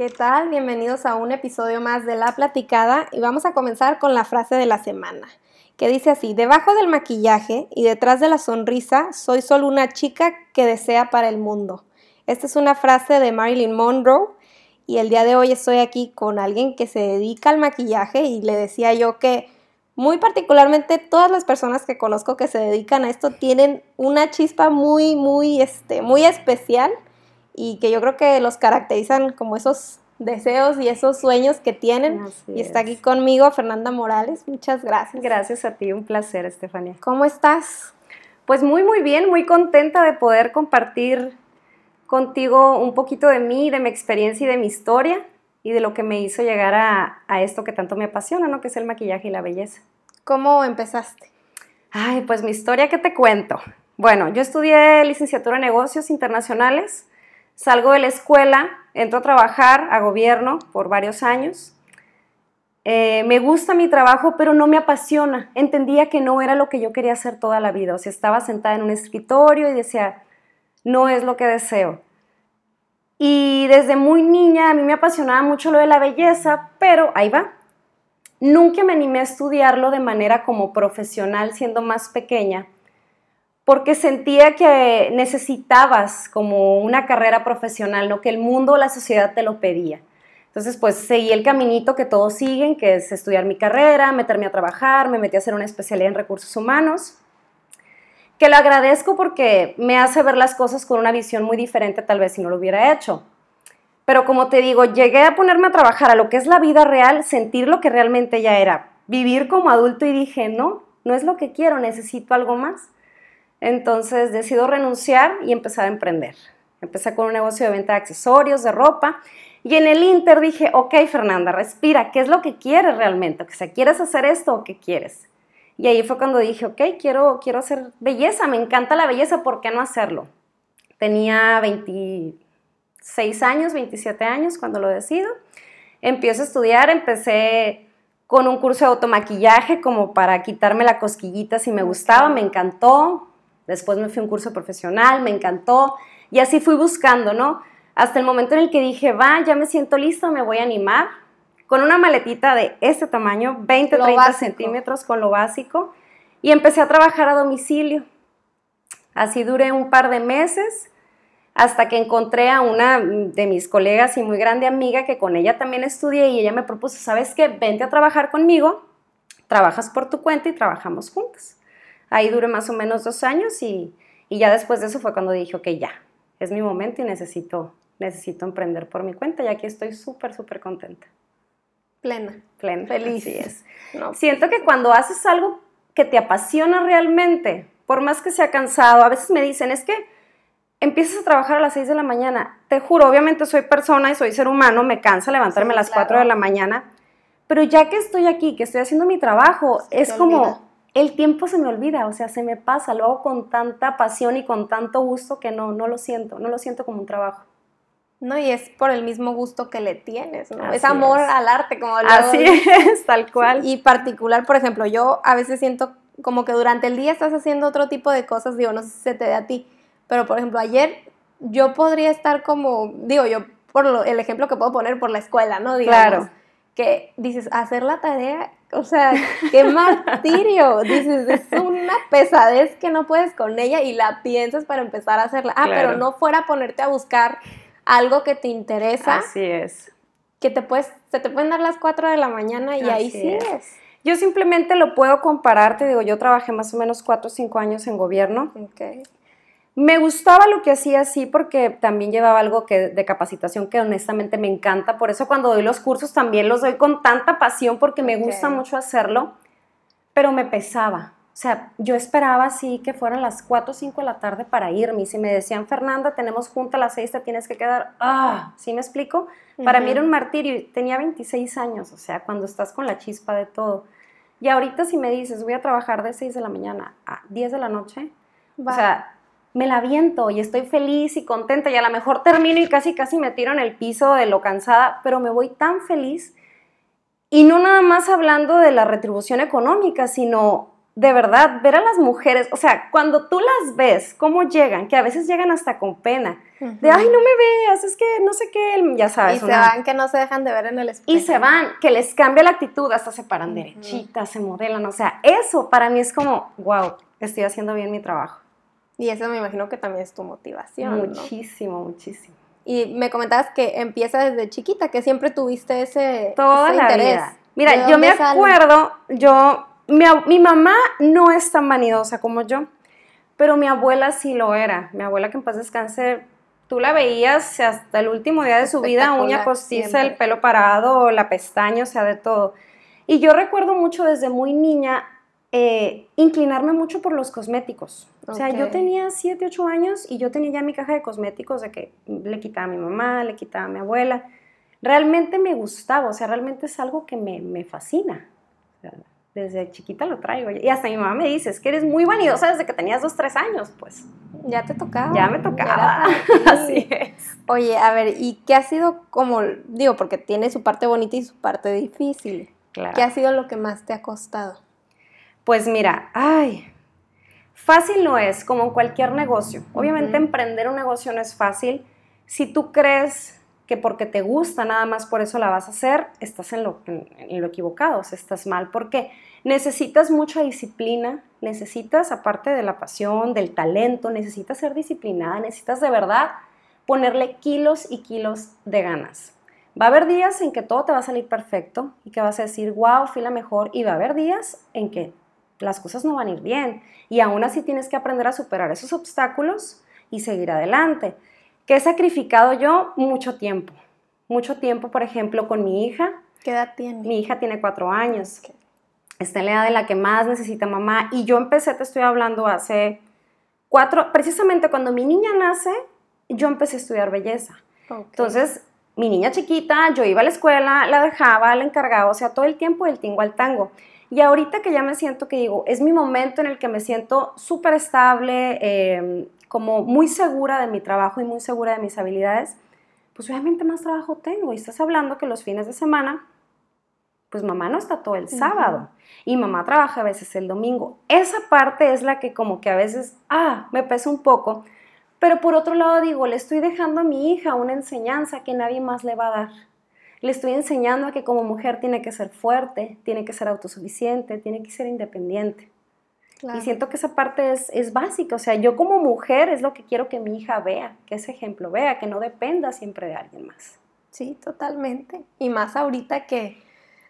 ¿Qué tal? Bienvenidos a un episodio más de La Platicada y vamos a comenzar con la frase de la semana, que dice así, debajo del maquillaje y detrás de la sonrisa soy solo una chica que desea para el mundo. Esta es una frase de Marilyn Monroe y el día de hoy estoy aquí con alguien que se dedica al maquillaje y le decía yo que muy particularmente todas las personas que conozco que se dedican a esto tienen una chispa muy, muy, este, muy especial y que yo creo que los caracterizan como esos deseos y esos sueños que tienen. y está aquí conmigo Fernanda Morales. Muchas gracias. Gracias a ti, un placer, Estefania. ¿Cómo estás? Pues muy, muy bien, muy contenta de poder compartir contigo un poquito de mí, de mi experiencia y de mi historia y de lo que me hizo llegar a, a esto que tanto me apasiona, ¿no? Que es el maquillaje y la belleza. ¿Cómo empezaste? Ay, pues mi historia, ¿qué te cuento? Bueno, yo estudié licenciatura en negocios internacionales Salgo de la escuela, entro a trabajar a gobierno por varios años. Eh, me gusta mi trabajo, pero no me apasiona. Entendía que no era lo que yo quería hacer toda la vida. O sea, estaba sentada en un escritorio y decía, no es lo que deseo. Y desde muy niña a mí me apasionaba mucho lo de la belleza, pero ahí va. Nunca me animé a estudiarlo de manera como profesional siendo más pequeña porque sentía que necesitabas como una carrera profesional, ¿no? que el mundo o la sociedad te lo pedía. Entonces, pues seguí el caminito que todos siguen, que es estudiar mi carrera, meterme a trabajar, me metí a hacer una especialidad en recursos humanos, que lo agradezco porque me hace ver las cosas con una visión muy diferente tal vez si no lo hubiera hecho. Pero como te digo, llegué a ponerme a trabajar a lo que es la vida real, sentir lo que realmente ya era, vivir como adulto y dije, no, no es lo que quiero, necesito algo más. Entonces decido renunciar y empezar a emprender. Empecé con un negocio de venta de accesorios, de ropa. Y en el Inter dije, ok, Fernanda, respira, ¿qué es lo que quieres realmente? O sea, ¿quieres hacer esto o qué quieres? Y ahí fue cuando dije, ok, quiero, quiero hacer belleza, me encanta la belleza, ¿por qué no hacerlo? Tenía 26 años, 27 años cuando lo decido. Empiezo a estudiar, empecé con un curso de automaquillaje como para quitarme la cosquillita si me gustaba, me encantó, Después me fui a un curso profesional, me encantó y así fui buscando, ¿no? Hasta el momento en el que dije, va, ya me siento lista, me voy a animar. Con una maletita de este tamaño, 20, 30 centímetros con lo básico. Y empecé a trabajar a domicilio. Así duré un par de meses hasta que encontré a una de mis colegas y muy grande amiga que con ella también estudié y ella me propuso, ¿sabes qué? Vente a trabajar conmigo, trabajas por tu cuenta y trabajamos juntas. Ahí duré más o menos dos años y, ya después de eso fue cuando dije, ok, ya, es mi momento y necesito, necesito emprender por mi cuenta y aquí estoy súper, súper contenta. Plena. Plena. Feliz. es. Siento que cuando haces algo que te apasiona realmente, por más que sea cansado, a veces me dicen, es que empiezas a trabajar a las 6 de la mañana. Te juro, obviamente soy persona y soy ser humano, me cansa levantarme a las 4 de la mañana, pero ya que estoy aquí, que estoy haciendo mi trabajo, es como el tiempo se me olvida, o sea, se me pasa, lo hago con tanta pasión y con tanto gusto que no, no lo siento, no lo siento como un trabajo. No, y es por el mismo gusto que le tienes, ¿no? es amor al arte, como lo Así es, tal cual. Y particular, por ejemplo, yo a veces siento como que durante el día estás haciendo otro tipo de cosas, digo, no sé si se te dé a ti, pero por ejemplo, ayer yo podría estar como, digo, yo por el ejemplo que puedo poner por la escuela, ¿no? claro. Que dices, hacer la tarea o sea, qué martirio. Dices, es una pesadez que no puedes con ella y la piensas para empezar a hacerla. Ah, pero no fuera a ponerte a buscar algo que te interesa. Así es. Que te puedes, se te pueden dar las 4 de la mañana y ahí sigues. Yo simplemente lo puedo comparar, te digo, yo trabajé más o menos 4 o 5 años en gobierno. Okay. Me gustaba lo que hacía así porque también llevaba algo que, de capacitación que honestamente me encanta. Por eso cuando doy los cursos también los doy con tanta pasión porque me gusta mucho hacerlo, pero me pesaba. O sea, yo esperaba así que fueran las 4 o 5 de la tarde para irme. Y si me decían, Fernanda, tenemos junta a las 6, te tienes que quedar. Ah, ¿sí me explico? Para mí era un martirio. Tenía 26 años, o sea, cuando estás con la chispa de todo. Y ahorita si me dices, voy a trabajar de 6 de la mañana a 10 de la noche, o sea, me la viento y estoy feliz y contenta y a lo mejor termino y casi casi me tiro en el piso de lo cansada, pero me voy tan feliz y no nada más hablando de la retribución económica, sino de verdad, ver a las mujeres, o sea, cuando tú las ves, cómo llegan, que a veces llegan hasta con pena, de, ay, no me veas, es que no sé qué, ya sabes. Y se van que no se dejan de ver en el espejo. Y se van, que les cambia la actitud, hasta se paran derechitas, se modelan, o sea, eso para mí es como, wow, estoy haciendo bien mi trabajo. Y eso me imagino que también es tu motivación. Muchísimo, muchísimo. Y me comentabas que empieza desde chiquita, que siempre tuviste ese, Toda la Vida. Mira, yo me acuerdo, yo mi, mamá no es tan vanidosa como yo, pero mi abuela sí lo era. Mi abuela que en paz descanse, tú la veías hasta el último día de su vida, uña postiza, el pelo parado, la pestaña, o sea, de todo. Y yo recuerdo mucho desde muy niña eh, inclinarme mucho por los cosméticos. O sea, yo tenía 7, 8 años y yo tenía ya mi caja de cosméticos de que le quitaba a mi mamá, le quitaba a mi abuela. Realmente me gustaba, o sea, realmente es algo que me, me fascina desde chiquita lo traigo. Y hasta mi mamá me dice, es que eres muy vanidosa desde que tenías dos, tres años, pues. Ya te tocaba. Ya me tocaba. Así es. Oye, a ver, ¿y qué ha sido como, digo, porque tiene su parte bonita y su parte difícil? Claro. ¿Qué ha sido lo que más te ha costado? Pues mira, ay, fácil no es, como en cualquier negocio. Obviamente emprender un negocio no es fácil. Si tú crees que porque te gusta nada más por eso la vas a hacer, estás en lo, en, lo equivocado, o sea, estás mal, porque necesitas mucha disciplina, necesitas, aparte de la pasión, del talento, necesitas ser disciplinada, necesitas de verdad ponerle kilos y kilos de ganas. Va a haber días en que todo te va a salir perfecto y que vas a decir, wow, fui la mejor, y va a haber días en que las cosas no van a ir bien, y aún así tienes que aprender a superar esos obstáculos y seguir adelante que he sacrificado yo mucho tiempo. Mucho tiempo, por ejemplo, con mi hija. ¿Qué edad tiene? Mi hija tiene cuatro años. Está en la edad de la que más necesita mamá. Y yo empecé, te estoy hablando, hace cuatro, precisamente cuando mi niña nace, yo empecé a estudiar belleza. Entonces, mi niña chiquita, yo iba a la escuela, la dejaba, la encargaba, o sea, todo el tiempo del tingo al tango. Y ahorita que ya me siento que digo, es mi momento en el que me siento súper estable, eh, como muy segura de mi trabajo y muy segura de mis habilidades, pues obviamente más trabajo tengo. Y estás hablando que los fines de semana, pues mamá no está todo el sábado y mamá trabaja a veces el domingo. Esa parte es la que como que a veces, ah, me pesa un poco. Pero por otro lado digo, le estoy dejando a mi hija una enseñanza que nadie más le va a dar. Le estoy enseñando a que como mujer tiene que ser fuerte, tiene que ser autosuficiente, tiene que ser independiente. Y siento que esa parte es, es, básica. O sea, yo como mujer es lo que quiero que mi hija vea, que ese ejemplo vea, que no dependa siempre de alguien más. Sí, totalmente. Y más ahorita que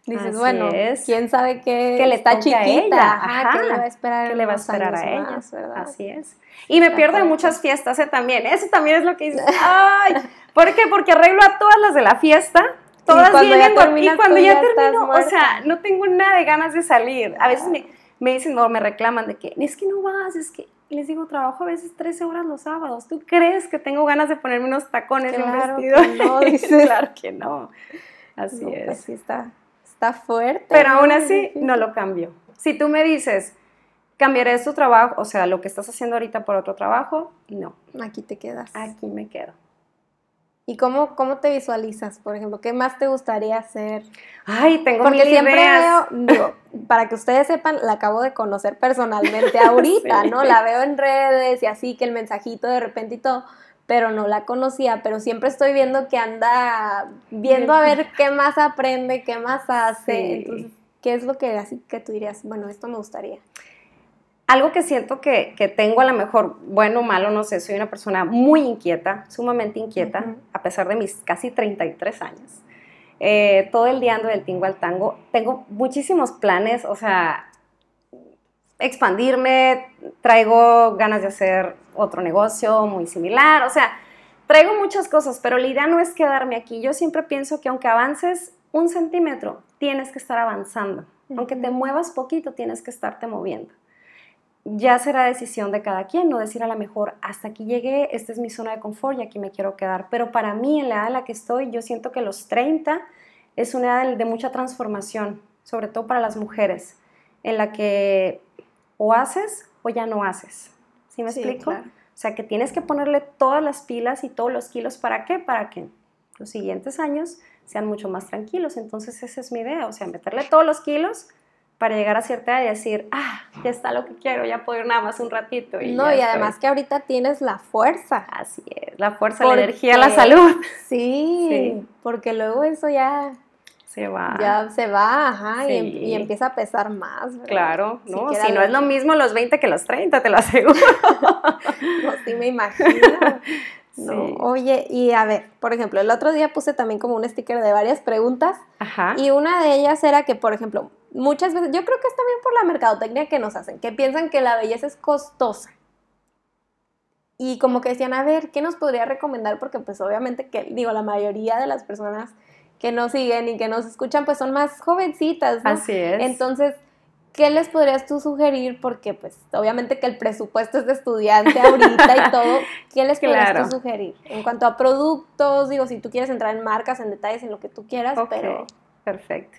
dices, bueno, quién sabe qué que le está chiquita, ella. Ajá, que le va a esperar, que le va a, esperar a ella. Así es. Y me pierdo en muchas fiestas ¿eh? también. Eso también es lo que dices. Ay, ¿por qué? Porque arreglo a todas las de la fiesta. Todas y vienen y cuando ya termino, o sea, no tengo nada de ganas de salir. A veces me me dicen no, me reclaman de que es que no vas, es que les digo, trabajo a veces 13 horas los sábados. ¿Tú crees que tengo ganas de ponerme unos tacones y un vestido? Que no, dices. claro que no. Así pues es. sí está, está fuerte. Pero aún así no lo cambio. Si tú me dices, cambiaré tu trabajo, o sea, lo que estás haciendo ahorita por otro trabajo, no. Aquí te quedas. Aquí me quedo. ¿Y cómo, cómo te visualizas, por ejemplo? ¿Qué más te gustaría hacer? Ay, tengo Porque siempre veo, digo, para que ustedes sepan, la acabo de conocer personalmente ahorita, ¿no? La veo en redes y así, que el mensajito de repente y todo, pero no la conocía, pero siempre estoy viendo que anda viendo a ver qué más aprende, qué más hace. Entonces, ¿qué es lo que así que tú dirías, bueno, esto me gustaría? Algo que siento que, tengo a lo mejor, bueno o malo, no sé, soy una persona muy inquieta, sumamente inquieta, a pesar de mis casi 33 años. Eh, todo el día ando del tingo al tango. Tengo muchísimos planes, o sea, expandirme, traigo ganas de hacer otro negocio muy similar, o sea, traigo muchas cosas, pero la idea no es quedarme aquí. Yo siempre pienso que aunque avances un centímetro, tienes que estar avanzando. Aunque te muevas poquito, tienes que estarte moviendo ya será decisión de cada quien, no decir a lo mejor, hasta aquí llegué, esta es mi zona de confort y aquí me quiero quedar. Pero para mí, en la edad en la que estoy, yo siento que los 30 es una edad de, mucha transformación, sobre todo para las mujeres, en la que o haces o ya no haces. ¿Sí me explico? O sea, que tienes que ponerle todas las pilas y todos los kilos. ¿Para qué? Para que los siguientes años sean mucho más tranquilos. Entonces, esa es mi idea. O sea, meterle todos los kilos para llegar a cierta edad y decir, ah, ya está lo que quiero, ya puedo ir nada más un ratito. Y no, y además que ahorita tienes la fuerza. Así es, la fuerza, la energía, la salud. Sí, porque luego eso ya... Se va. Ya se va, ajá, y, em, empieza a pesar más. Claro, ¿no? Si, no es lo mismo los 20 que los 30, te lo aseguro. no, sí me imagino. No, oye, y a ver, por ejemplo, el otro día puse también como un sticker de varias preguntas. Ajá. Y una de ellas era que, por ejemplo, muchas veces, yo creo que es también por la mercadotecnia que nos hacen, que piensan que la belleza es costosa. Y como que decían, a ver, ¿qué nos podría recomendar? Porque pues obviamente que, digo, la mayoría de las personas que nos siguen y que nos escuchan pues son más jovencitas, ¿no? Así es. Entonces, ¿qué les podrías tú sugerir? Porque pues obviamente que el presupuesto es de estudiante ahorita y todo, ¿qué les podrías tú sugerir? En cuanto a productos, digo, si tú quieres entrar en marcas, en detalles, en lo que tú quieras, pero... Perfecto.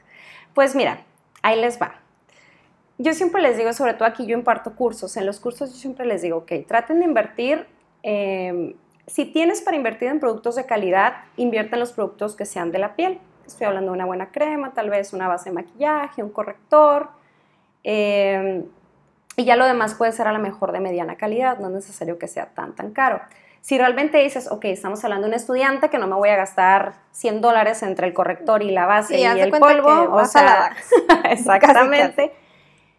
Pues mira, ahí les va. Yo siempre les digo, sobre todo aquí yo imparto cursos, en los cursos yo siempre les digo, ok, traten de invertir, em, si tienes para invertir en productos de calidad, invierte en los productos que sean de la piel. Estoy hablando de una buena crema, tal vez una base de maquillaje, un corrector, em, y ya lo demás puede ser a lo mejor de mediana calidad, no es necesario que sea tan, tan caro. Si realmente dices, ok, estamos hablando de un estudiante que no me voy a gastar 100 dólares entre el corrector y la base y el polvo, o sea, exactamente.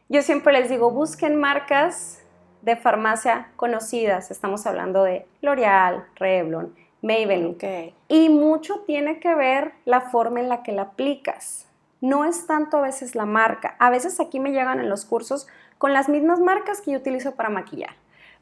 Yo siempre les digo, busquen marcas de farmacia conocidas. Estamos hablando de L'Oreal, Revlon, Maybelline. Y mucho tiene que ver la forma en la que la aplicas. No es tanto a veces la marca. A veces aquí me llegan en los cursos con las mismas marcas que yo utilizo para maquillar.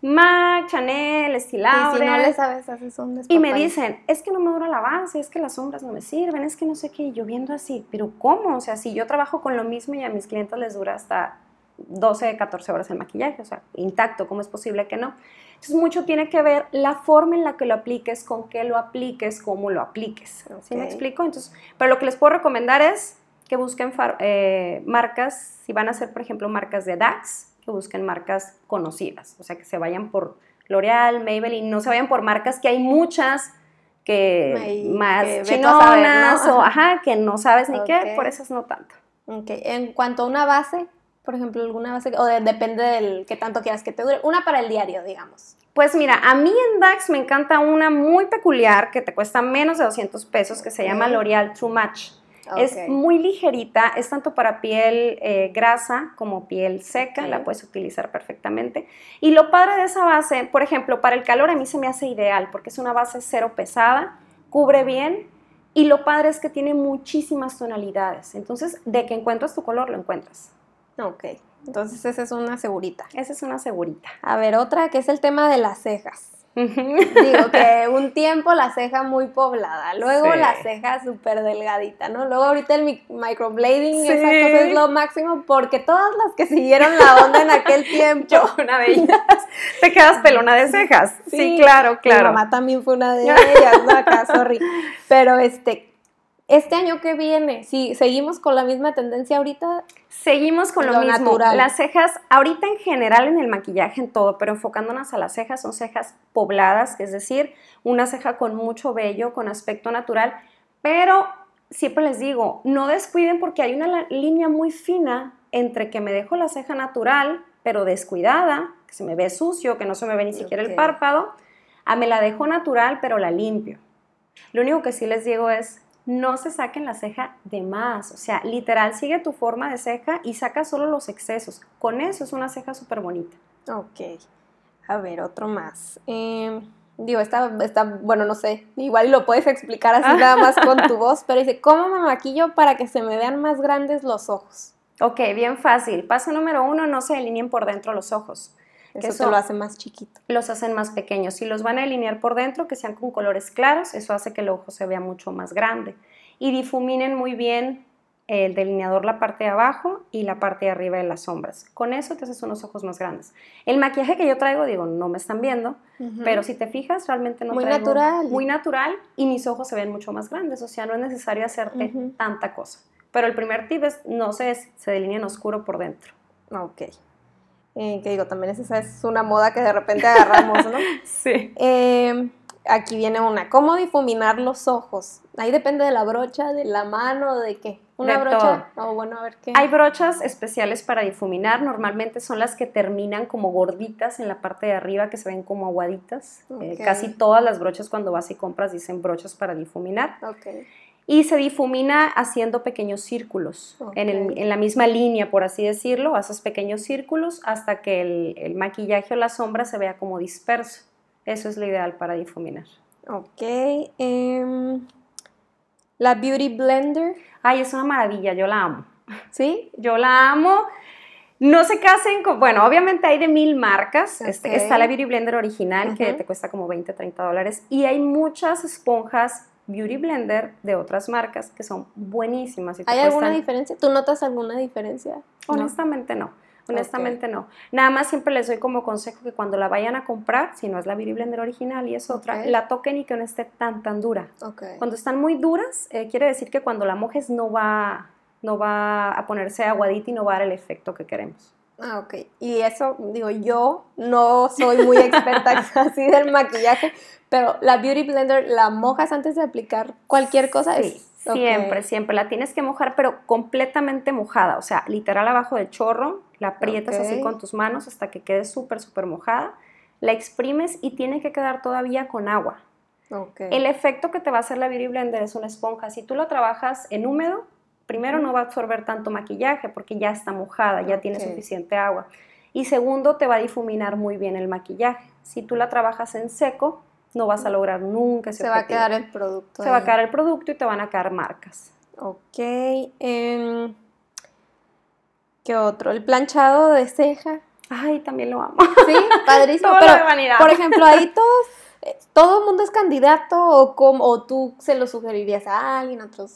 MAC, Chanel, Estilado. Y si no le sabes, haces un Y me dicen, es que no me dura la base, es que las sombras no me sirven, es que no sé qué, y yo viendo así, pero ¿cómo? O sea, si yo trabajo con lo mismo y a mis clientes les dura hasta 12, 14 horas el maquillaje, o sea, intacto, ¿cómo es posible que no? Entonces, mucho tiene que ver la forma en la que lo apliques, con qué lo apliques, cómo lo apliques. ¿Sí me explico? Entonces, pero lo que les puedo recomendar es que busquen eh, marcas, si van a ser, por ejemplo, marcas de DAX, que busquen marcas conocidas, o sea, que se vayan por L'Oreal, Maybelline, no se vayan por marcas que hay muchas que más chinonas o ajá, que no sabes ni qué, por esas no tanto. Ok, en cuanto a una base, por ejemplo, alguna base, o depende del que tanto quieras que te dure, una para el diario, digamos. Pues mira, a mí en DAX me encanta una muy peculiar que te cuesta menos de 200 pesos que se llama L'Oreal Too Es muy ligerita, es tanto para piel eh, grasa como piel seca, la puedes utilizar perfectamente. Y lo padre de esa base, por ejemplo, para el calor a mí se me hace ideal porque es una base cero pesada, cubre bien y lo padre es que tiene muchísimas tonalidades. Entonces, de que encuentras tu color, lo encuentras. Ok, entonces esa es una segurita. Esa es una segurita. A ver, otra que es el tema de las cejas. Digo que un tiempo la ceja muy poblada, luego la ceja súper delgadita, ¿no? Luego ahorita el microblading, esa cosa es lo máximo porque todas las que siguieron la onda en aquel tiempo. una de ellas. Te quedas pelona de cejas. Sí, claro, claro. Mi mamá también fue una de ellas, ¿no? Acá, sorry. Pero este, este año que viene, si seguimos con la misma tendencia ahorita. Seguimos con lo, mismo. Natural. Las cejas, ahorita en general en el maquillaje, en todo, pero enfocándonos a las cejas, son cejas pobladas, es decir, una ceja con mucho vello, con aspecto natural, pero siempre les digo, no descuiden porque hay una línea muy fina entre que me dejo la ceja natural, pero descuidada, que se me ve sucio, que no se me ve ni siquiera el párpado, a me la dejo natural, pero la limpio. Lo único que sí les digo es, no se saquen la ceja de más. O sea, literal, sigue tu forma de ceja y saca solo los excesos. Con eso es una ceja súper bonita. Ok. A ver, otro más. Em, digo, está, está, bueno, no sé, igual lo puedes explicar así nada más con tu voz, pero dice, ¿cómo me maquillo para que se me vean más grandes los ojos? Ok, bien fácil. Paso número uno, no se delineen por dentro los ojos. Eso, te lo hace más chiquito. Los hacen más pequeños. Si los van a alinear por dentro, que sean con colores claros, eso hace que el ojo se vea mucho más grande. Y difuminen muy bien el delineador la parte de abajo y la parte de arriba de las sombras. Con eso te haces unos ojos más grandes. El maquillaje que yo traigo, digo, no me están viendo, pero si te fijas, realmente no muy natural. Muy natural y mis ojos se ven mucho más grandes, o sea, no es necesario hacerte tanta cosa. Pero el primer tip es, no se, se delineen oscuro por dentro. Ok. Eh, que digo, también esa es una moda que de repente agarramos, ¿no? sí. Em, aquí viene una, ¿cómo difuminar los ojos? Ahí depende de la brocha, de la mano, de qué. ¿Una de brocha? O bueno, a ver qué. Hay brochas especiales para difuminar, normalmente son las que terminan como gorditas en la parte de arriba, que se ven como aguaditas. Eh, Ok. casi todas las brochas cuando vas y compras dicen brochas para difuminar. Ok. Y se difumina haciendo pequeños círculos, en, el- en la misma línea, por así decirlo, haces pequeños círculos hasta que el, el maquillaje o la sombra se vea como disperso. Eso es lo ideal para difuminar. Ok. em, la Beauty Blender. Ay, es una maravilla, yo la amo. ¿Sí? Yo la amo. No se casen con, bueno, obviamente hay de mil marcas. Este, está la Beauty Blender original que te cuesta como 20, 30 dólares. Y hay muchas esponjas Beauty Blender de otras marcas que son buenísimas. y ¿Hay alguna cuestan- diferencia? ¿Tú notas alguna diferencia? Honestamente no. Honestamente no. Nada más siempre les doy como consejo que cuando la vayan a comprar, si no es la Beauty Blender original y es otra, la toquen y que no esté tan tan dura. Cuando están muy duras, eh, quiere decir que cuando la mojes no va, no va a ponerse aguadita y no va a dar el efecto que queremos. Ah, ok. Y eso, digo, yo no soy muy experta así del maquillaje, pero la Beauty Blender la mojas antes de aplicar cualquier cosa. Sí, es- ok. siempre, siempre. La tienes que mojar, pero completamente mojada. O sea, literal abajo del chorro, la aprietas así Ok. con tus manos hasta que quede súper, súper mojada. La exprimes y tiene que quedar todavía con agua. Ok. El efecto que te va a hacer la Beauty Blender es una esponja. Si tú la trabajas en húmedo, primero no va a absorber tanto maquillaje porque ya está mojada, ya tiene suficiente agua. Y segundo, te va a difuminar muy bien el maquillaje. Si tú la trabajas en seco, no vas a lograr nunca ese Se va a quedar el producto. Se va a quedar el producto y te van a quedar marcas. Ok. em, ¿Qué otro? El planchado de ceja. Ay, también lo amo. Sí, padrísimo. Todo lo pero, de vanidad. por ejemplo, ahí todos, todo el mundo es candidato o, cómo- o tú se lo sugerirías a alguien, otro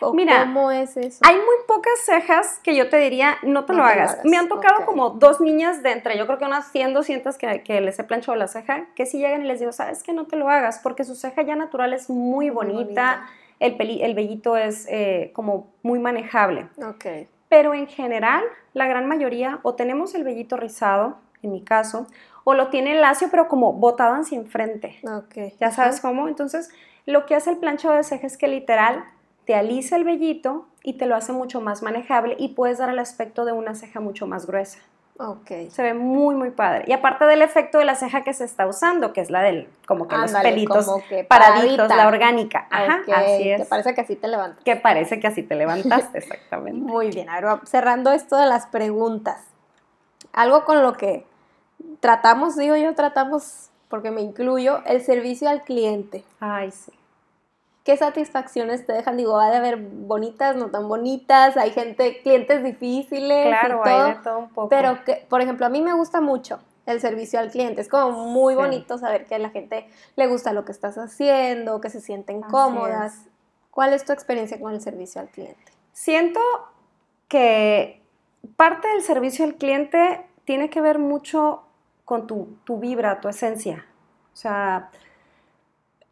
o Mira, cómo es eso. Hay muy pocas cejas que yo te diría, no te No lo te lo hagas. Me han tocado como dos niñas de entre, yo creo que unas 100, 200 que, que les he planchado la ceja, que si llegan y les digo, sabes que no te lo hagas, porque su ceja ya natural es muy bonita, El, peli- el vellito es eh, como muy manejable. Ok. Pero en general, la gran mayoría o tenemos el vellito rizado, en mi caso, o lo tiene lacio, pero como botado hacia enfrente. Ok. ¿Ya sabes cómo? Entonces, lo que hace el planchado de ceja es que literal te alisa el vellito y te lo hace mucho más manejable y puedes dar el aspecto de una ceja mucho más gruesa. Ok. Se ve muy, muy padre. Y aparte del efecto de la ceja que se está usando, que es la del, como que los pelitos que paraditos, la orgánica. Ajá, así Que es. parece que así te levantas. Que parece que así te levantaste, exactamente. Muy bien, a ver, va- cerrando esto de las preguntas. Algo con lo que tratamos, digo yo, tratamos, porque me incluyo, el servicio al cliente. Ay, sí. ¿Qué satisfacciones te dejan? Digo, va de haber bonitas, no tan bonitas, hay gente, clientes difíciles Claro, y todo, hay de todo un poco. pero que, por ejemplo, a mí me gusta mucho el servicio al cliente. Es como muy Sí. bonito saber que a la gente le gusta lo que estás haciendo, que se sienten Así cómodas. ¿Cuál es tu experiencia con el servicio al cliente? Siento que parte del servicio al cliente tiene que ver mucho con tu, tu vibra, tu esencia. O sea,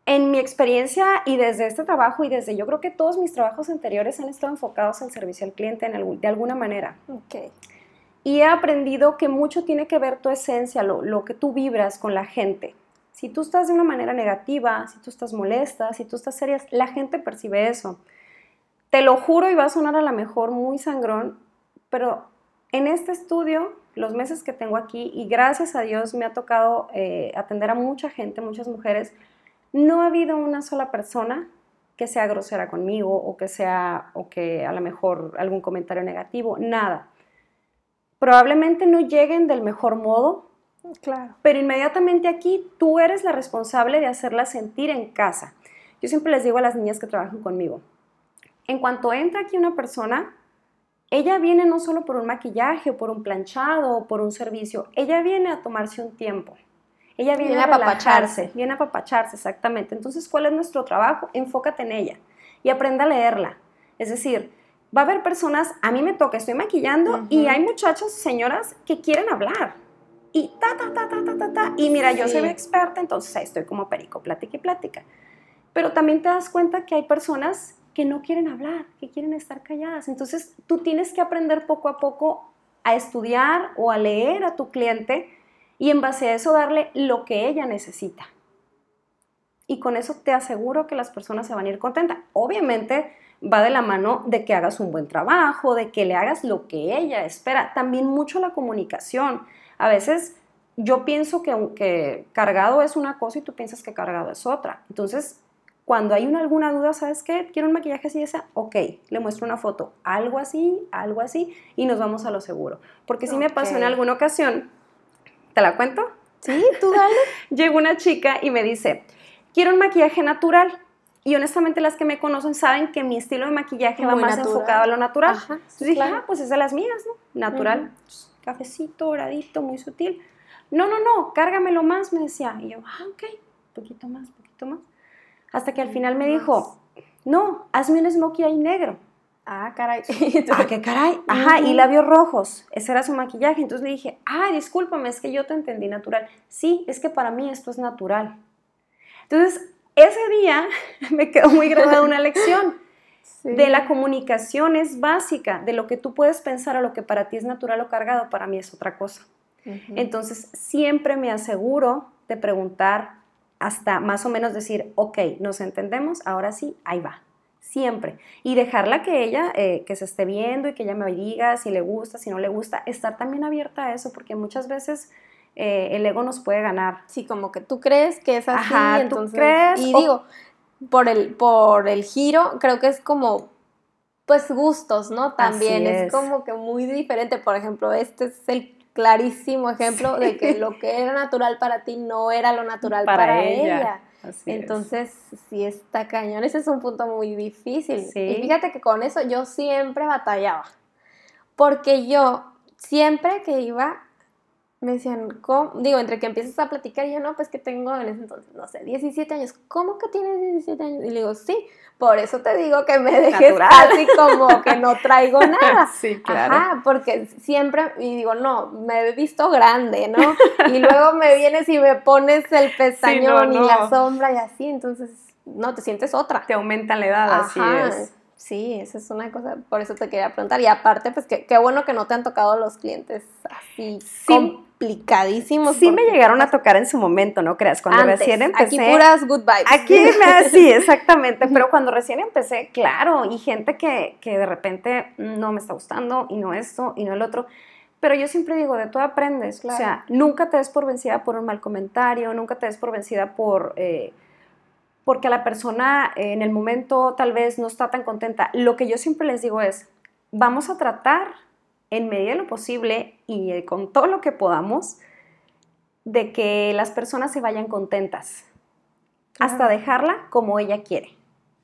en mi experiencia y desde este trabajo y desde yo creo que todos mis trabajos anteriores han estado enfocados al servicio al cliente en algún- de alguna manera. Ok. Y he aprendido que mucho tiene que ver tu esencia, lo, lo que tú vibras con la gente. Si tú estás de una manera negativa, si tú estás molesta, si tú estás seria, la gente percibe eso. Te lo juro y va a sonar a la mejor muy sangrón, pero en este estudio, los meses que tengo aquí, y gracias a Dios me ha tocado eh, atender a mucha gente, muchas mujeres, no ha habido una sola persona que sea grosera conmigo o que sea, o que a lo mejor algún comentario negativo, nada probablemente no lleguen del mejor modo, Claro. pero inmediatamente aquí tú eres la responsable de hacerlas sentir en casa. Yo siempre les digo a las niñas que trabajan conmigo, en cuanto entra aquí una persona, ella viene no solo por un maquillaje o por un planchado o por un servicio, ella viene a tomarse un tiempo. Ella viene, Viene a a relajarse, viene a apapacharse, exactamente. Entonces, ¿cuál es nuestro trabajo? Enfócate en ella y aprenda a leerla. Es decir, va a haber personas, a mí me toca, estoy maquillando y hay muchachos, señoras, que quieren hablar. Y ta, ta, ta, ta, ta, ta, ta. Y mira, yo soy experta, entonces ahí estoy como perico, plática y plática. Pero también te das cuenta que hay personas que no quieren hablar, que quieren estar calladas. Entonces tú tienes que aprender poco a poco a estudiar o a leer a tu cliente y en base a eso darle lo que ella necesita. Y con eso te aseguro que las personas se van a ir contentas. Obviamente va de la mano de que hagas un buen trabajo, de que le hagas lo que ella espera. También mucho la comunicación. A veces yo pienso que, que cargado es una cosa y tú piensas que cargado es otra. Entonces, cuando hay una, alguna duda, ¿sabes qué? Quiero un maquillaje así, esa, ok, le muestro una foto, algo así, algo así, y nos vamos a lo seguro. Porque sí me pasó en alguna ocasión, ¿te la cuento? Sí, tú dale. Llegó una chica y me dice, quiero un maquillaje natural. Y honestamente las que me conocen saben que mi estilo de maquillaje va más enfocado a lo natural. Entonces dije, ah, pues es de las mías, ¿no? Natural, cafecito, doradito, muy sutil. No, no, no, cárgamelo más, me decía. Y yo, ah, ok, poquito más, poquito más. Hasta que al final me dijo, no, hazme un smokey eye negro. Ah, caray. ah, qué caray. Ajá, y labios rojos. Ese era su maquillaje. Entonces le dije, ah, discúlpame, es que yo te entendí natural. Sí, es que para mí esto es natural. Entonces, ese día me quedó muy grabada una lección. De la comunicación es básica, de lo que tú puedes pensar o lo que para ti es natural o cargado, para mí es otra cosa. Entonces, siempre me aseguro de preguntar hasta más o menos decir, ok, nos entendemos, ahora sí, ahí va. Siempre. Y dejarla que ella, eh, que se esté viendo y que ella me diga si le gusta, si no le gusta, estar también abierta a eso, porque muchas veces eh, el ego nos puede ganar. Sí, como que tú crees que es así, entonces... ¿tú crees? Y digo, por el, por el giro, creo que es como pues gustos, ¿no? También es. como que muy diferente. Por ejemplo, este es el clarísimo ejemplo de que lo que era natural para ti no era lo natural para, ella. Entonces, sí está cañón. Ese es un punto muy difícil. Y fíjate que con eso yo siempre batallaba. Porque yo siempre que iba me decían, digo, entre que empiezas a platicar, y yo no, pues que tengo en ese entonces, no sé, 17 años. ¿Cómo que tienes 17 años? Y le digo, sí, por eso te digo que me dejes así como que no traigo nada. Sí, claro. Ajá, porque siempre, y digo, no, me he visto grande, ¿no? Y luego me vienes y me pones el pestañón y la sombra y así, entonces, no, te sientes otra. Te aumenta la edad, así es. Sí, esa es una cosa, por eso te quería preguntar. Y aparte, pues qué bueno que no te han tocado los clientes así complicadísimos. Sí me llegaron a tocar en su momento, ¿no creas? Cuando recién empecé. Aquí puras good vibes. Aquí, sí, exactamente. Pero cuando recién empecé, claro, y gente que, que de repente no me está gustando, y no esto, y no el otro. Pero yo siempre digo, de todo aprendes. O sea, nunca te des por vencida por un mal comentario, nunca te des por vencida por... Eh, porque la persona en el momento tal vez no está tan contenta. Lo que yo siempre les digo es, vamos a tratar en medida de lo posible y eh, con todo lo que podamos de que las personas se vayan contentas, hasta dejarla como ella quiere,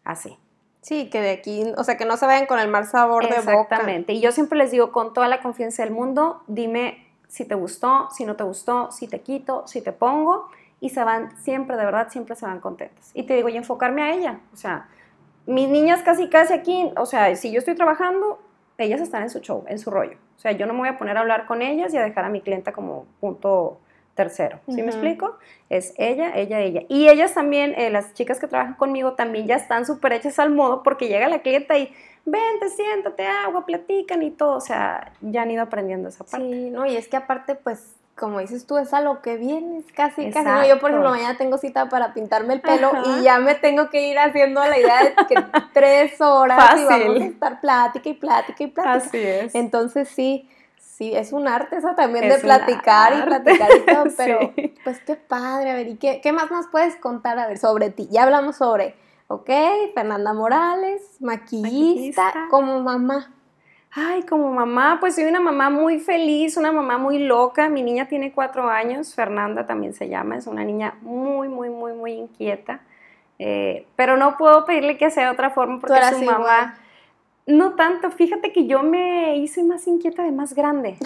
así. Sí, que de aquí, o sea, que no se vayan con el mal sabor de boca. Exactamente. Y yo siempre les digo con toda la confianza del mundo, dime si te gustó, si no te gustó, si te quito, si te pongo y se van siempre, de verdad, siempre se van contentas. Y te digo, y enfocarme a ella, o sea, mis niñas casi, casi aquí, o sea, si yo estoy trabajando, ellas están en su show, en su rollo. O sea, yo no me voy a poner a hablar con ellas y a dejar a mi clienta como punto tercero. ¿Sí me explico? Es ella, ella, ella. Y ellas también, eh, las chicas que trabajan conmigo, también ya están súper hechas al modo porque llega la clienta y vente, siéntate, agua, platican y todo. O sea, ya han ido aprendiendo esa parte. Sí, no, y es que aparte, pues como dices tú, es a lo que vienes, casi, casi. yo, por ejemplo, mañana tengo cita para pintarme el pelo y ya me tengo que ir haciendo la idea de que tres horas y vamos a estar plática y plática y plática. Así es. Entonces, sí, sí, es un arte eso también de platicar y platicar y todo, pero pues qué padre, a ver, ¿y qué, qué más nos puedes contar, a ver, sobre ti? Ya hablamos sobre, ok, Fernanda Morales, maquillista. como mamá. Ay, como mamá, pues soy una mamá muy feliz, una mamá muy loca. Mi niña tiene cuatro años, Fernanda también se llama, es una niña muy, muy, muy, muy inquieta. Eh, pero no puedo pedirle que sea de otra forma porque su mamá... No tanto, fíjate que yo me hice más inquieta de más grande.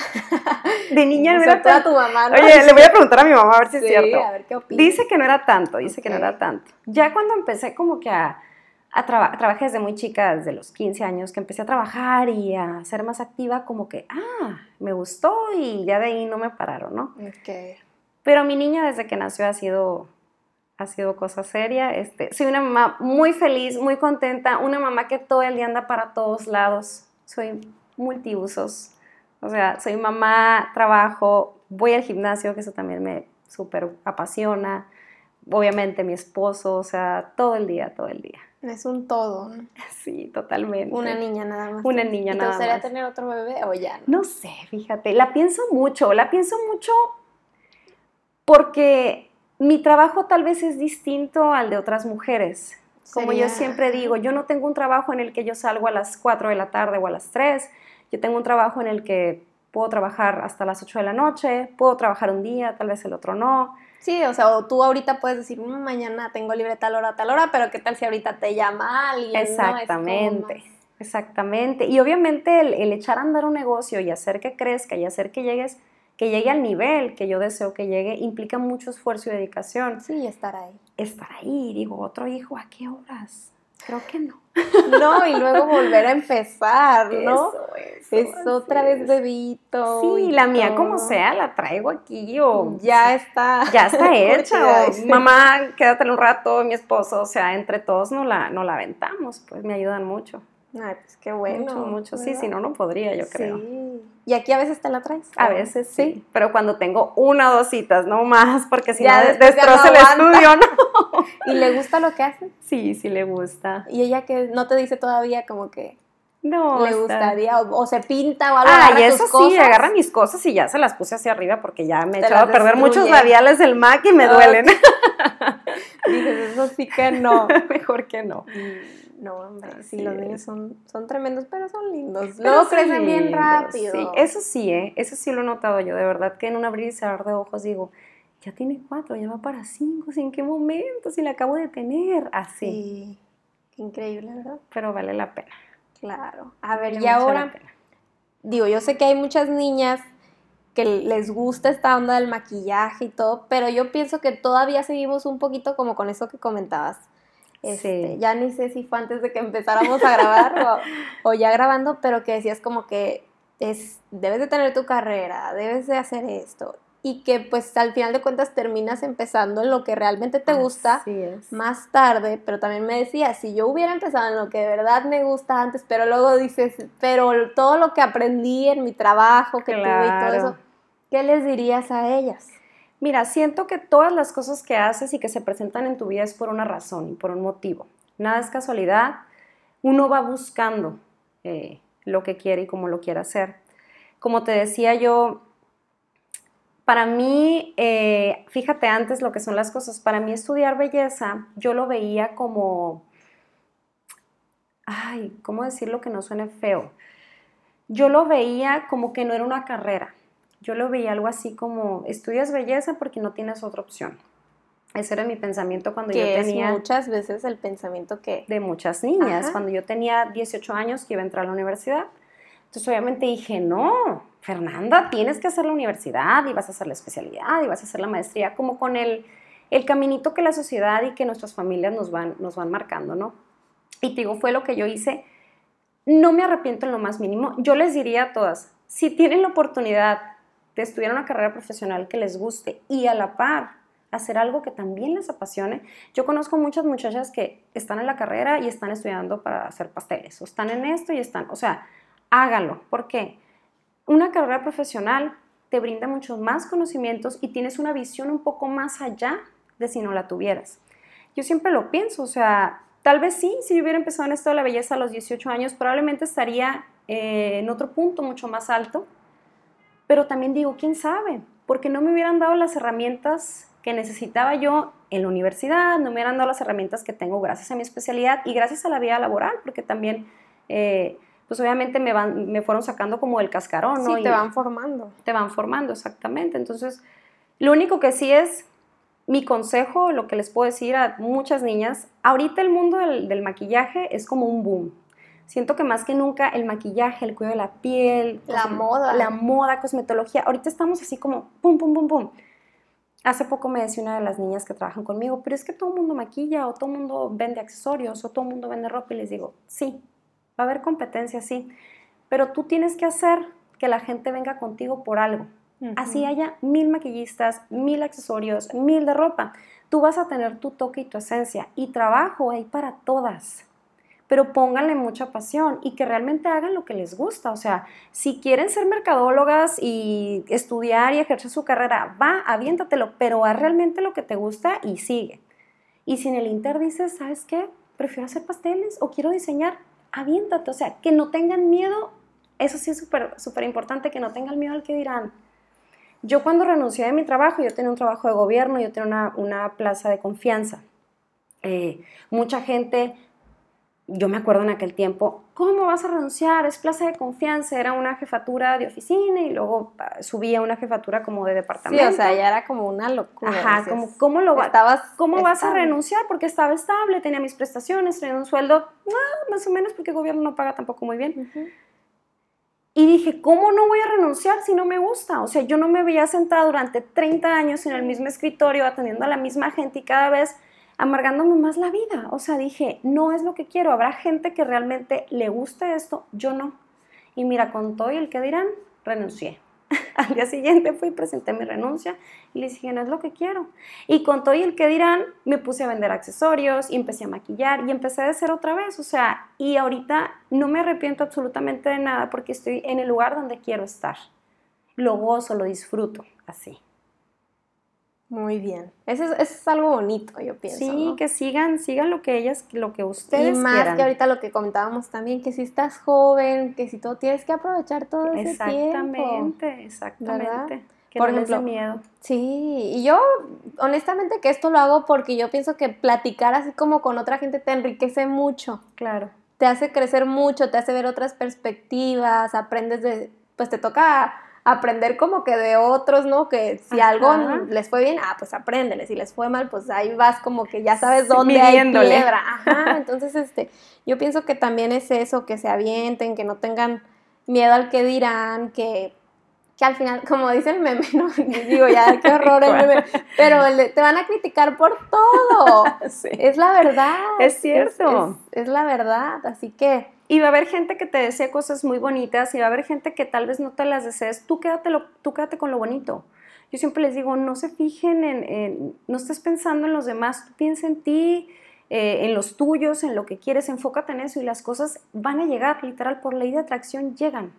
De niña no era tanto. tu mamá, Oye, le voy a preguntar a mi mamá a ver si es cierto. A ver qué opina. Dice que no era tanto, dice que no era tanto. Ya cuando empecé como que a trabajé desde muy chica, desde los 15 años, que empecé a trabajar y a ser más activa, como que, ah, me gustó y ya de ahí no me pararon, ¿no? Okay. Pero mi niña desde que nació ha sido, ha sido cosa seria. Este, soy una mamá muy feliz, muy contenta, una mamá que todo el día anda para todos lados. Soy multiusos. O sea, soy mamá, trabajo, voy al gimnasio, que eso también me súper apasiona. Obviamente mi esposo, o sea, todo el día, todo el día. Es un todo. Sí, totalmente. Una niña nada más. Una niña ¿Y nada ¿Te gustaría más. tener otro bebé o ya? no? No sé, fíjate, la pienso mucho, la pienso mucho porque mi trabajo tal vez es distinto al de otras mujeres. Como yo siempre digo, yo no tengo un trabajo en el que yo salgo a las 4 de la tarde o a las 3. Yo tengo un trabajo en el que puedo trabajar hasta las 8 de la noche, puedo trabajar un día, tal vez el otro no. Sí, o sea, o tú ahorita puedes decir, "Mm, mañana tengo libre tal hora, tal hora, pero ¿qué tal si ahorita te llama alguien? no? Es Exactamente, más- exactamente. Y obviamente el, el echar a andar un negocio y hacer que crezca y hacer que llegues, que llegue al nivel que yo deseo que llegue, implica mucho esfuerzo y dedicación. Sí, estar ahí. Estar ahí, digo, otro hijo, ¿a qué horas? Creo que no. No, y luego volver a empezar, ¿no? Eso, eso, es otra vez es. bebito. Sí, la mía como sea, la traigo aquí o Ya está. ya está hecha. o, mamá, quédate un rato, mi esposo, o sea, entre todos no la, no la aventamos, pues me ayudan mucho. Ay, pues qué bueno. mucho, mucho. Sí, si no, no podría, yo creo. Sí. ¿Y aquí a veces te la traes? A veces sí, pero cuando tengo una o dos citas, no más, porque si Ya no destroza el estudio, ¿no? ¿Y le gusta lo que hace? Sí, sí le gusta. Y ella que no te dice todavía como que No, le gustaría o, o se pinta o algo. Ah, y eso sí, agarra mis cosas y ya se las puse hacia arriba porque ya me he echado a perder muchos labiales del MAC y me duelen. Dices, eso sí que no. Mejor que no. Mm, No, hombre, sí, los niños son, son tremendos, pero son lindos. Luego son crecen bien rápido. Sí, eso sí, ¿eh? Eso sí lo he notado yo, de verdad que en un abrir y cerrar de ojos digo, ya tiene cuatro, ya va para cinco. ¿en qué momento? Si la acabo de tener, así. Sí, increíble, ¿verdad? Pero vale la pena. Claro. A ver, vale y ahora, digo, yo sé que hay muchas niñas que les gusta esta onda del maquillaje y todo, pero yo pienso que todavía seguimos un poquito como con eso que comentabas. Este, Sí. Ya ni sé si fue antes de que empezáramos a grabar o, o ya grabando, pero que decías como que es, debes de tener tu carrera, debes de hacer esto. Y que pues al final de cuentas terminas empezando en lo que realmente te gusta más tarde, pero también me decía, si yo hubiera empezado en lo que de verdad me gusta antes, pero luego dices, pero todo lo que aprendí en mi trabajo, que tuve y todo Claro. eso, ¿qué les dirías a ellas? Mira, siento que todas las cosas que haces y que se presentan en tu vida es por una razón y por un motivo. Nada es casualidad. Uno va buscando eh, lo que quiere y cómo lo quiere hacer. Como te decía yo, para mí, eh, fíjate antes lo que son las cosas, para mí estudiar belleza, yo lo veía como, ay, ¿cómo decirlo que no suene feo? Yo lo veía como que no era una carrera. Yo lo veía algo así como, estudias belleza porque no tienes otra opción. Ese era mi pensamiento cuando yo Que es tenía muchas veces el pensamiento que... de muchas niñas. Ajá. Cuando yo tenía 18 años que iba a entrar a la universidad. Entonces obviamente dije, no, Fernanda, tienes que hacer la universidad y vas a hacer la especialidad y vas a hacer la maestría, como con el, el caminito que la sociedad y que nuestras familias nos van, nos van marcando, ¿no? Y te digo, fue lo que yo hice. No me arrepiento en lo más mínimo. Yo les diría a todas, si tienen la oportunidad de estudiar una carrera profesional que les guste y a la par hacer algo que también les apasione. Yo conozco muchas muchachas que están en la carrera y están estudiando para hacer pasteles, o están en esto y están, o sea, háganlo. ¿Por qué? Una carrera profesional te brinda muchos más conocimientos y tienes una visión un poco más allá de si no la tuvieras. Yo siempre lo pienso, o sea, tal vez sí, si yo hubiera empezado en esto de la belleza a los 18 años, probablemente estaría eh, en otro punto mucho más alto, pero también digo, ¿quién sabe? Porque no me hubieran dado las herramientas que necesitaba yo en la universidad, no me hubieran dado las herramientas que tengo gracias a mi especialidad y gracias a la vida laboral, porque también, eh, pues obviamente me, van, me fueron sacando como el cascarón, ¿no? Sí, Y te van formando. te van formando, exactamente. Entonces, lo único que sí es mi consejo, lo que les puedo decir a muchas niñas, ahorita el mundo del, del maquillaje es como un boom. Siento que más que nunca el maquillaje, el cuidado de la piel, La cosme- moda. la moda, cosmetología, ahorita estamos así como pum, pum, pum, pum. Hace poco me decía una de las niñas que trabajan conmigo, pero es que todo el mundo maquilla o todo el mundo vende accesorios o todo el mundo vende ropa y les digo, sí, va a haber competencia, sí, pero tú tienes que hacer que la gente venga contigo por algo. Así haya mil maquillistas, mil accesorios, mil de ropa. Tú vas a tener tu toque y tu esencia y trabajo ahí para todas. Pero pónganle mucha pasión y que realmente hagan lo que les gusta. O sea, si quieren ser mercadólogas y estudiar y ejercer su carrera, va, aviéntatelo, pero haz realmente lo que te gusta y sigue. Y si en el Inter dices, ¿sabes qué? prefiero hacer pasteles o quiero diseñar, aviéntate, o sea, que no tengan miedo, eso sí es súper, importante, que no tengan miedo al que dirán. Yo cuando renuncié de mi trabajo, yo tenía un trabajo de gobierno, yo tenía una, una plaza de confianza. Eh, mucha gente yo me acuerdo en aquel tiempo, ¿cómo vas a renunciar? Es plaza de confianza, era una jefatura de oficina y luego ah, subía una jefatura como de departamento. Sí, o sea, ya era como una locura. Ajá, como, ¿cómo, lo ¿cómo vas a renunciar? Porque estaba estable, tenía mis prestaciones, tenía un sueldo, ah, más o menos, porque el gobierno no paga tampoco muy bien. Y dije, ¿cómo no voy a renunciar si no me gusta? O sea, yo no me veía sentada durante 30 años en el mismo escritorio atendiendo a la misma gente y cada vez amargándome más la vida. O sea, dije, no es lo que quiero. Habrá gente que realmente le guste esto, yo no. Y mira, con todo y el que dirán, renuncié. Al día siguiente fui presenté mi renuncia y le dije, no es lo que quiero. Y con todo y el que dirán, me puse a vender accesorios y empecé a maquillar y empecé a ser otra vez. O sea, y ahorita no me arrepiento absolutamente de nada porque estoy en el lugar donde quiero estar. Lo gozo, lo disfruto, así. Muy bien. Eso es, algo bonito, yo pienso. Sí, que sigan, sigan lo que ellas, lo que ustedes Y más que ahorita lo que comentábamos también, que si estás joven, que si tú tienes que aprovechar todo ese exactamente, Exactamente, Que Por no ejemplo, miedo. Sí, y yo honestamente que esto lo hago porque yo pienso que platicar así como con otra gente te enriquece mucho. Claro. Te hace crecer mucho, te hace ver otras perspectivas, aprendes de, pues te toca aprender como que de otros, ¿no? Que si algo les fue bien, ah, pues apréndele, si les fue mal, pues ahí vas como que ya sabes dónde hay piedra. Ajá, entonces este, yo pienso que también es eso, que se avienten, que no tengan miedo al que dirán, que que al final, como dice el meme, no digo ya, qué horror el meme, pero te van a criticar por todo. Es la verdad. Es cierto. es, la verdad, así que y va a haber gente que te desea cosas muy bonitas y va a haber gente que tal vez no te las desees. Tú quédate, tú quédate con lo bonito. Yo siempre les digo, no se fijen en, no estés pensando en los demás, tú piensa en ti, eh, en los tuyos, en lo que quieres, enfócate en eso y las cosas van a llegar, literal, por ley de atracción llegan.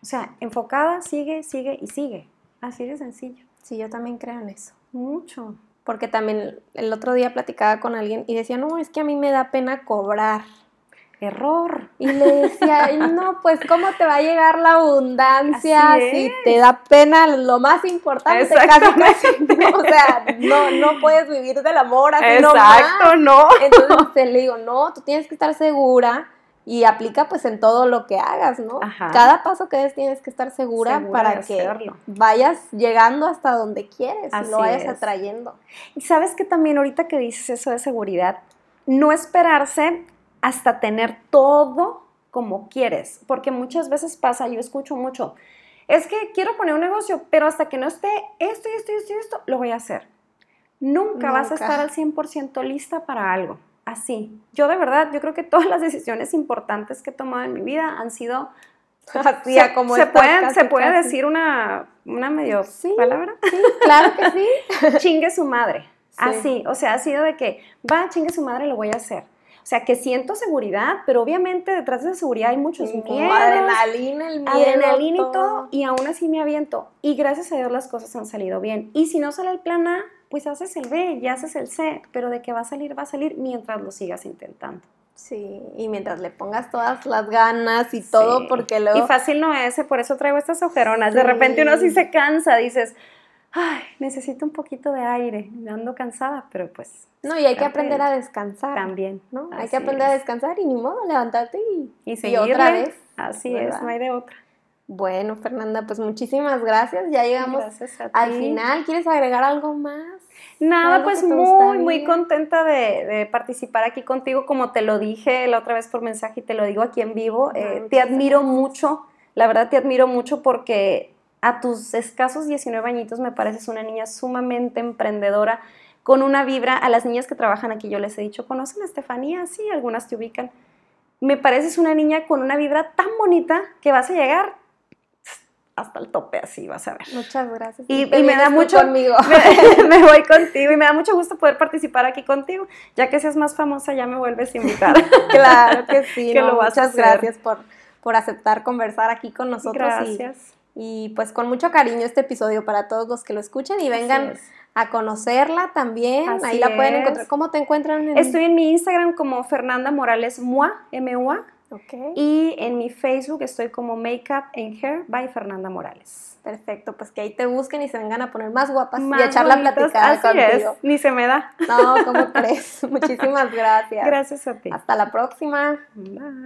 O sea, enfocada, sigue, sigue y sigue. Así de sencillo. Sí, yo también creo en eso. Mucho. Porque también el otro día platicaba con alguien y decía, no, es que a mí me da pena cobrar error. Y le decía, no, pues cómo te va a llegar la abundancia si te da pena lo más importante, casi, casi, o sea, no, no puedes vivir del amor así Exacto, no. Entonces le digo, no, tú tienes que estar segura y aplica pues en todo lo que hagas, ¿no? Cada paso que des tienes que estar segura, para que vayas llegando hasta donde quieres y lo vayas atrayendo. Y sabes que también ahorita que dices eso de seguridad, no esperarse hasta tener todo como quieres, porque muchas veces pasa, yo escucho mucho, es que quiero poner un negocio, pero hasta que no esté esto y esto y esto y esto, lo voy a hacer. Nunca, vas a estar al 100% lista para algo. Así. Yo de verdad, yo creo que todas las decisiones importantes que he tomado en mi vida han sido así, se, como se, pueden, se puede decir una, una medio palabra. Sí, claro que sí. chingue su madre. Así, o sea, ha sido de que, va, chingue su madre, lo voy a hacer. O sea, que siento seguridad, pero obviamente detrás de esa seguridad hay muchos miedos. Adrenalina, el miedo. Adrenalina y todo. Y aún así me aviento. Y gracias a Dios las cosas han salido bien. Y si no sale el plan A, pues haces el B y haces el C. Pero de que va a salir, va a salir mientras lo sigas intentando. Sí, y mientras le pongas todas las ganas y todo, porque luego... Y fácil no es, por eso traigo estas ojeronas. De repente uno sí se cansa, dices, ay, necesito un poquito de aire, me ando cansada, pero pues... No, y hay que aprender a descansar. También, ¿no? Hay que aprender a descansar y ni modo, levantarte y, y, otra vez. Así es, no hay de otra. Bueno, Fernanda, pues muchísimas gracias. Ya llegamos al final. ¿Quieres agregar algo más? Nada, pues muy, muy contenta de, participar aquí contigo. Como te lo dije la otra vez por mensaje y te lo digo aquí en vivo, eh, te admiro mucho. La verdad te admiro mucho porque a tus escasos 19 añitos me pareces una niña sumamente emprendedora, con una vibra. A las niñas que trabajan aquí yo les he dicho, ¿conocen a Estefanía? Sí, algunas te ubican. Me pareces una niña con una vibra tan bonita que vas a llegar hasta el tope, así vas a ver. Muchas gracias. Y, me da mucho. Conmigo. Me, voy contigo y me da mucho gusto poder participar aquí contigo. Ya que seas más famosa, ya me vuelves a invitar. claro que sí. muchas gracias por, por aceptar conversar aquí con nosotros. Gracias. Y pues con mucho cariño este episodio para todos los que lo escuchen y vengan a conocerla también. Así Ahí la pueden encontrar. ¿Cómo te encuentran? En... Estoy en mi Instagram como Fernanda Morales Mua, M-U-A, y en mi Facebook estoy como Makeup and Hair by Fernanda Morales. perfecto. Pues que ahí te busquen y se vengan a poner más guapas Más y echar la platicada así contigo. es, ni se me da. No, ¿cómo crees? Muchísimas gracias. Gracias a ti. Hasta la próxima. Bye.